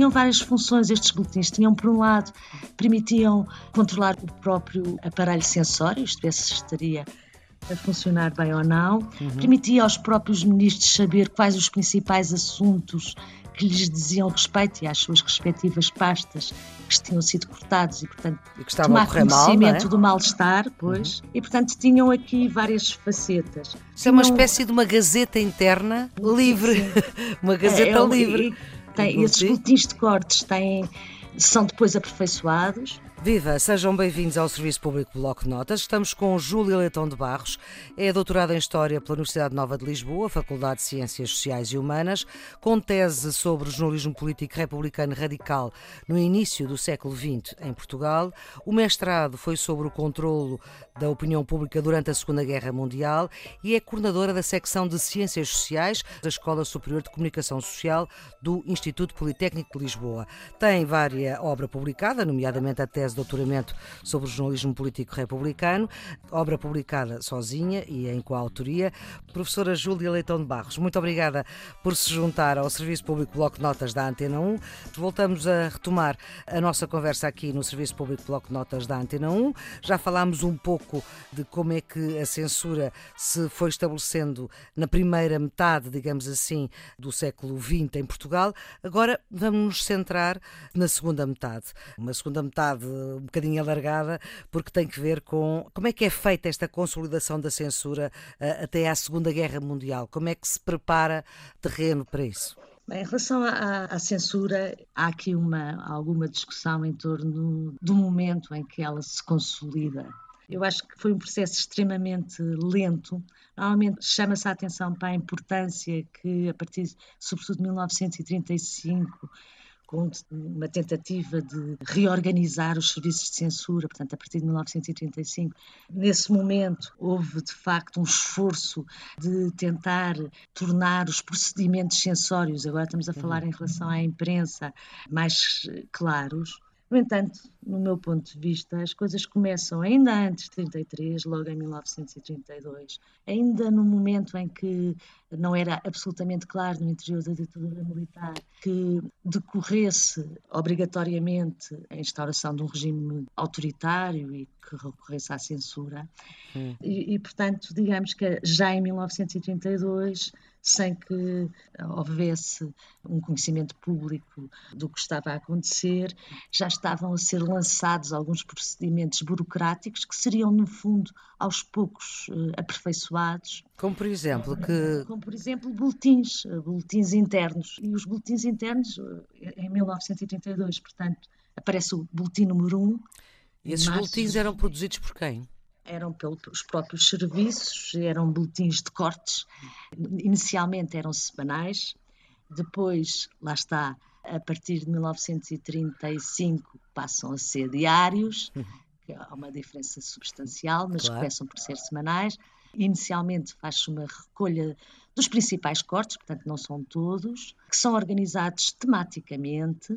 tinham várias funções estes boletins. Tinham, por um lado, permitiam controlar o próprio aparelho sensório, isto é, se estaria a funcionar bem ou não. Uhum. Permitia aos próprios ministros saber quais os principais assuntos que lhes diziam respeito e às suas respectivas pastas que tinham sido cortados e, portanto, e que tomar conhecimento mal, é? do mal-estar, pois, uhum. e, portanto, tinham aqui várias facetas. Isso é uma espécie de uma gazeta interna livre, uma gazeta é, é, livre. Tem, esses boletins de cortes têm, são depois aperfeiçoados Viva, sejam bem-vindos ao Serviço Público Bloco Notas. Estamos com Júlia Leitão de Barros, é doutorada em História pela Universidade Nova de Lisboa, Faculdade de Ciências Sociais e Humanas, com tese sobre o jornalismo político republicano radical no início do século XX em Portugal. O mestrado foi sobre o controlo da opinião pública durante a Segunda Guerra Mundial e é coordenadora da secção de Ciências Sociais da Escola Superior de Comunicação Social do Instituto Politécnico de Lisboa. Tem várias obra publicada, nomeadamente a tese tese de doutoramento sobre o jornalismo político republicano, obra publicada sozinha e em coautoria. Professora Júlia Leitão de Barros, muito obrigada por se juntar ao Serviço Público Bloco de Notas da Antena 1. Voltamos a retomar a nossa conversa aqui no Serviço Público Bloco de Notas da Antena 1. Já falámos um pouco de como é que a censura se foi estabelecendo na primeira metade, digamos assim, do século XX em Portugal. Agora vamos nos centrar na segunda metade. Uma segunda metade um bocadinho alargada, porque tem que ver com como é que é feita esta consolidação da censura uh, até à Segunda Guerra Mundial, como é que se prepara terreno para isso? Em relação à, à, censura, há aqui uma, alguma discussão em torno do momento em que ela se consolida. Eu acho que foi um processo extremamente lento. Normalmente chama-se a atenção para a importância que, a partir, sobretudo de 1935, com uma tentativa de reorganizar os serviços de censura, portanto, a partir de 1935. Nesse momento, houve de facto um esforço de tentar tornar os procedimentos censórios, agora estamos a falar em relação à imprensa, mais claros. No entanto, no meu ponto de vista, as coisas começam ainda antes de 33, logo em 1932, ainda no momento em que não era absolutamente claro no interior da ditadura militar que decorresse obrigatoriamente a instauração de um regime autoritário e que recorresse à censura. Hum. E, e, portanto, digamos que já em 1932 sem que houvesse um conhecimento público do que estava a acontecer, já estavam a ser lançados alguns procedimentos burocráticos que seriam, no fundo, aos poucos uh, aperfeiçoados. Como por exemplo que... Como por exemplo boletins, uh, boletins internos. E os boletins internos, uh, em 1932, portanto, aparece o boletim número 1. E esses boletins eram produzidos por quem? eram pelos próprios serviços, eram boletins de cortes. Inicialmente eram semanais, depois, lá está, a partir de 1935 passam a ser diários, que há uma diferença substancial, mas claro. começam por ser semanais. Inicialmente faz-se uma recolha dos principais cortes, portanto não são todos, que são organizados tematicamente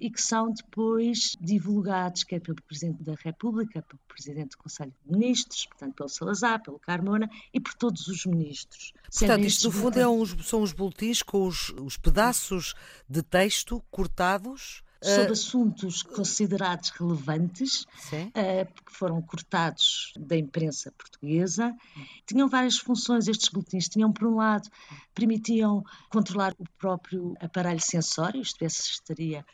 e que são depois divulgados quer pelo Presidente da República, pelo Presidente do Conselho de Ministros, portanto pelo Salazar, pelo Carmona e por todos os ministros. Portanto, isto no fundo é uns, são os boletins com os, os pedaços de texto cortados sobre uh, assuntos considerados relevantes, uh, que foram cortados da imprensa portuguesa. Tinham várias funções estes boletins. Tinham, por um lado, permitiam controlar o próprio aparelho sensório, isto é, se estaria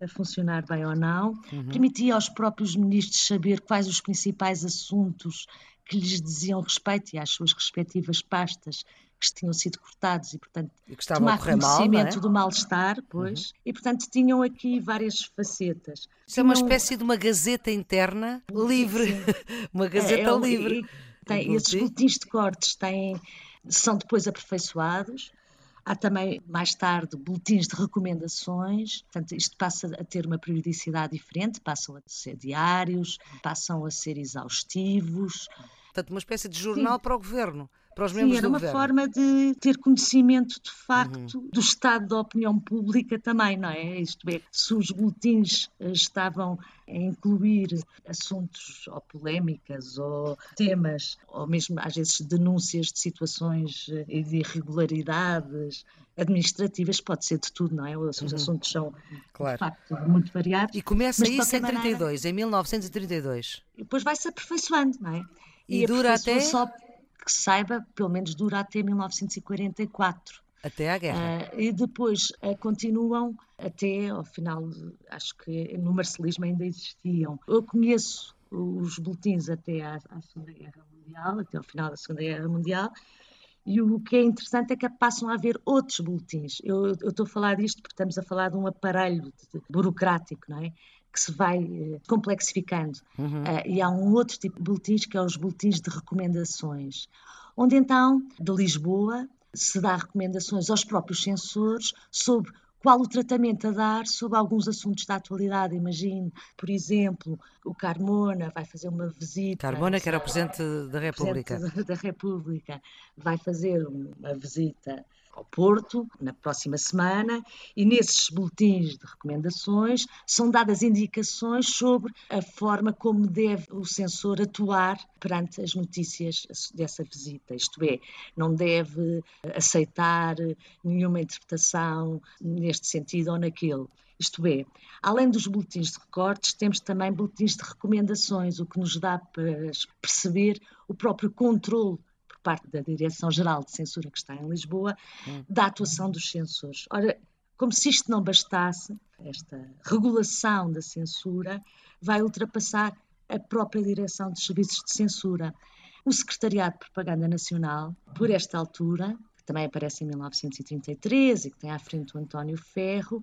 a funcionar bem ou não. Uhum. Permitia aos próprios ministros saber quais os principais assuntos que lhes diziam respeito e às suas respectivas pastas que tinham sido cortados e, portanto, e que tomar conhecimento mal, é? do mal-estar, pois, uhum. e, portanto, tinham aqui várias facetas. Isso tinham... é uma espécie de uma gazeta interna livre, uma gazeta é, é, livre. E, tem, esses boletins de cortes têm, são depois aperfeiçoados. Há também, mais tarde, boletins de recomendações, portanto, isto passa a ter uma periodicidade diferente, passam a ser diários, passam a ser exaustivos. Portanto, uma espécie de jornal Sim. para o governo para os membros Sim, era uma governo. forma de ter conhecimento de facto uhum. do estado da opinião pública também, não é? Isto é, se os boletins eh, estavam a incluir assuntos ou polémicas ou temas, ou mesmo às vezes denúncias de situações eh, e de irregularidades administrativas, pode ser de tudo, não é? Os uhum. assuntos são, claro. de facto, muito variados. E começa isso em 32, maneira, em 1932. E depois vai-se aperfeiçoando, não é? E, e dura até... Só que saiba, pelo menos dura até 1944. Até à guerra. Uh, e depois uh, continuam até ao final, acho que no marcelismo ainda existiam. Eu conheço os boletins até à, à, Segunda Guerra Mundial, até ao final da Segunda Guerra Mundial, e o que é interessante é que passam a haver outros boletins. Eu, eu estou a falar disto porque estamos a falar de um aparelho de, de, burocrático, não é? Que se vai uh, complexificando. Uhum. Uh, e há um outro tipo de boletins que é os boletins de recomendações, onde então, de Lisboa, se dá recomendações aos próprios censores sobre qual o tratamento a dar sobre alguns assuntos da atualidade. Imagine, por exemplo, o Carmona vai fazer uma visita. Carmona, que era o Presidente da República. Presidente da República, vai fazer uma visita ao Porto na próxima semana e nesses boletins de recomendações são dadas indicações sobre a forma como deve o censor atuar perante as notícias dessa visita, isto é, não deve aceitar nenhuma interpretação neste sentido ou naquele. Isto é, além dos boletins de recortes, temos também boletins de recomendações, o que nos dá para perceber o próprio controle parte da Direção-Geral de Censura que está em Lisboa, hum. da atuação dos censores. Ora, como se isto não bastasse, esta regulação da censura vai ultrapassar a própria Direção dos Serviços de Censura. O Secretariado de Propaganda Nacional, por esta altura, que também aparece em 1933 e que tem à frente o António Ferro,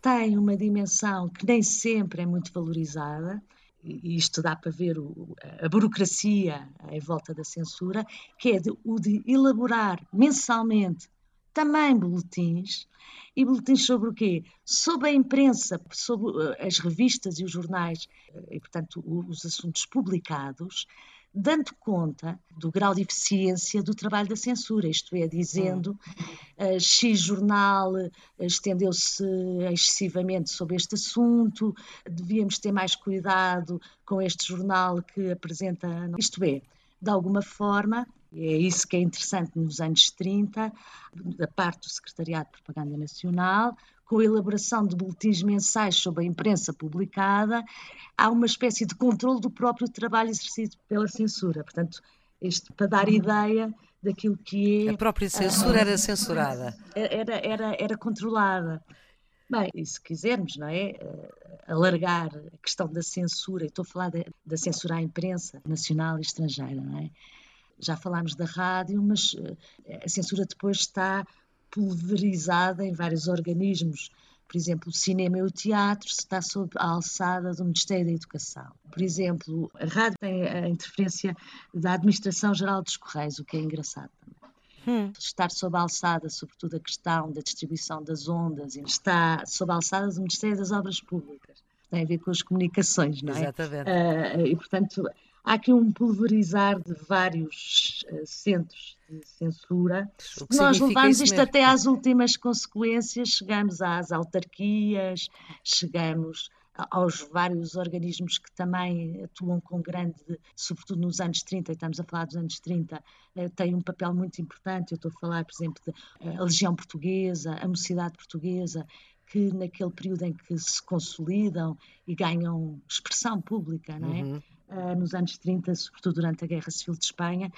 tem uma dimensão que nem sempre é muito valorizada, e isto dá para ver o, a burocracia em volta da censura, que é de, o de elaborar mensalmente também boletins, e boletins sobre o quê? Sobre a imprensa, sobre eh, as revistas e os jornais, eh, e portanto os assuntos publicados, dando conta do grau de eficiência do trabalho da censura, isto é, dizendo uh, X jornal uh, estendeu-se excessivamente sobre este assunto, devíamos ter mais cuidado com este jornal que apresenta. Isto é, de alguma forma, e é isso que é interessante nos anos 30, da parte do Secretariado de Propaganda Nacional, com a elaboração de boletins mensais sobre a imprensa publicada, há uma espécie de controle do próprio trabalho exercido pela censura. Portanto, isto para dar ideia daquilo que é. A própria censura era censurada. Era, era, era controlada. Bem, e se quisermos, não é? Eh, alargar a questão da censura, estou a falar da, da censura à imprensa nacional e estrangeira, não é? Já falámos da rádio, mas eh, a censura depois está pulverizada em vários organismos. Por exemplo, o cinema e o teatro está sob a alçada do Ministério da Educação. Por exemplo, a rádio tem a interferência da Administração Geral dos Correios, o que é engraçado também. Hum. Estar sob a alçada, sobretudo a questão da distribuição das ondas, está sob a alçada do Ministério das Obras Públicas. Tem a ver com as comunicações, não é? Exatamente. Uh, e, portanto, há aqui um pulverizar de vários uh, centros de censura. Nós levamos isto mesmo. até às últimas consequências, chegamos às autarquias, chegamos aos vários organismos que também atuam com grande, sobretudo nos anos 30, estamos a falar dos anos 30, eh, têm um papel muito importante. Eu estou a falar, por exemplo, da eh, Legião Portuguesa, a Mocidade Portuguesa, que naquele período em que se consolidam e ganham expressão pública, não é? Uhum. Uh, nos anos 30, sobretudo durante a Guerra Civil de Espanha,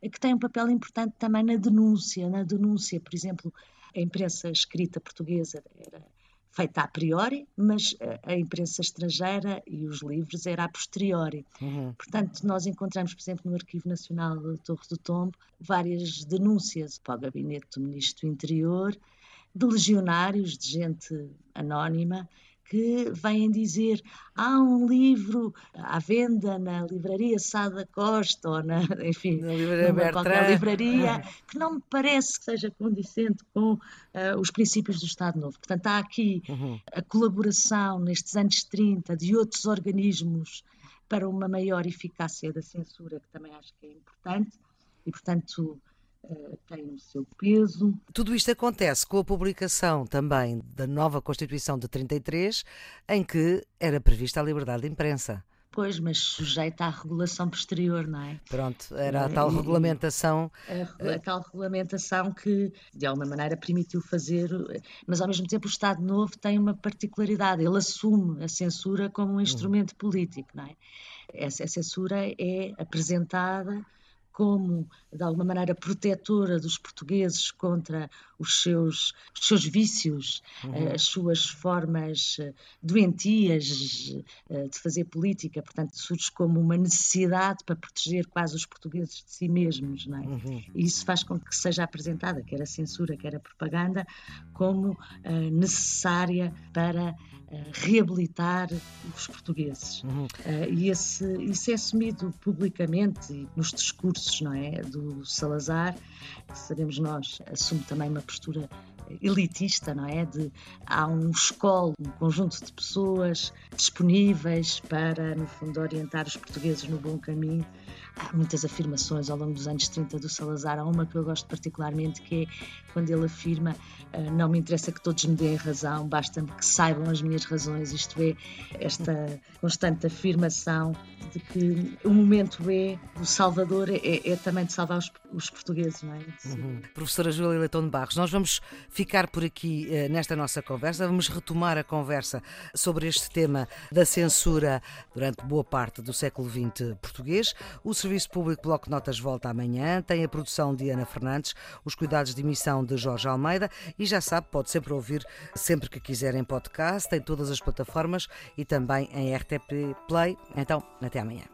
que tem um papel importante também na denúncia. Na denúncia, por exemplo, a imprensa escrita portuguesa era feita a priori, mas a imprensa estrangeira e os livros era a posteriori. Uhum. Portanto, nós encontramos, por exemplo, no Arquivo Nacional da Torre do Tombo, várias denúncias para o gabinete do Ministro do Interior, de legionários, de gente anónima, que vêm dizer há um livro à venda na livraria Sada Costa ou na, enfim, na livraria qualquer livraria que não me parece que seja condicente com uh, os princípios do Estado Novo. Portanto, há aqui uhum. a colaboração nestes anos 30 de outros organismos para uma maior eficácia da censura, que também acho que é importante, e portanto tem o seu peso. Tudo isto acontece com a publicação também da nova Constituição de 33, em que era prevista a liberdade de imprensa. Pois, mas sujeita à regulação posterior, não é? Pronto, era a tal e, regulamentação. A, a, tal regulamentação que, de alguma maneira, permitiu fazer, mas ao mesmo tempo o Estado Novo tem uma particularidade, ele assume a censura como um instrumento hum. político, não é? Essa, a censura é apresentada como, de alguma maneira, protetora dos portugueses contra os seus, os seus vícios, uhum. Eh, as suas formas eh, doentias eh, de fazer política, portanto, surge como uma necessidade para proteger quase os portugueses de si mesmos, não é? Uhum. E isso faz com que seja apresentada, quer a censura, quer a propaganda, como uh, necessária para reabilitar os portugueses. Uhum. Uh, e esse, isso é assumido publicamente nos discursos não é, do Salazar, que sabemos nós, assume também uma postura elitista, não é? De, há um escola, um conjunto de pessoas disponíveis para, no fundo, orientar os portugueses no bom caminho há muitas afirmações ao longo dos anos 30 do Salazar. Há uma que eu gosto particularmente, que é quando ele afirma: uh, Não me interessa que todos me deem razão, basta-me que saibam as minhas razões. Isto é, esta constante afirmação de que o momento é do Salvador, é, é também de salvar os, os portugueses, não é? Uhum. Professora Júlia Leitão de Barros, nós vamos ficar por aqui uh, nesta nossa conversa, vamos retomar a conversa sobre este tema da censura durante boa parte do século XX português. O Serviço Público Bloco Notas volta amanhã, tem a produção de Ana Fernandes, os cuidados de emissão de Jorge Almeida e já sabe, pode sempre ouvir sempre que quiser em podcast, em todas as plataformas e também em RTP Play. Então, até amanhã.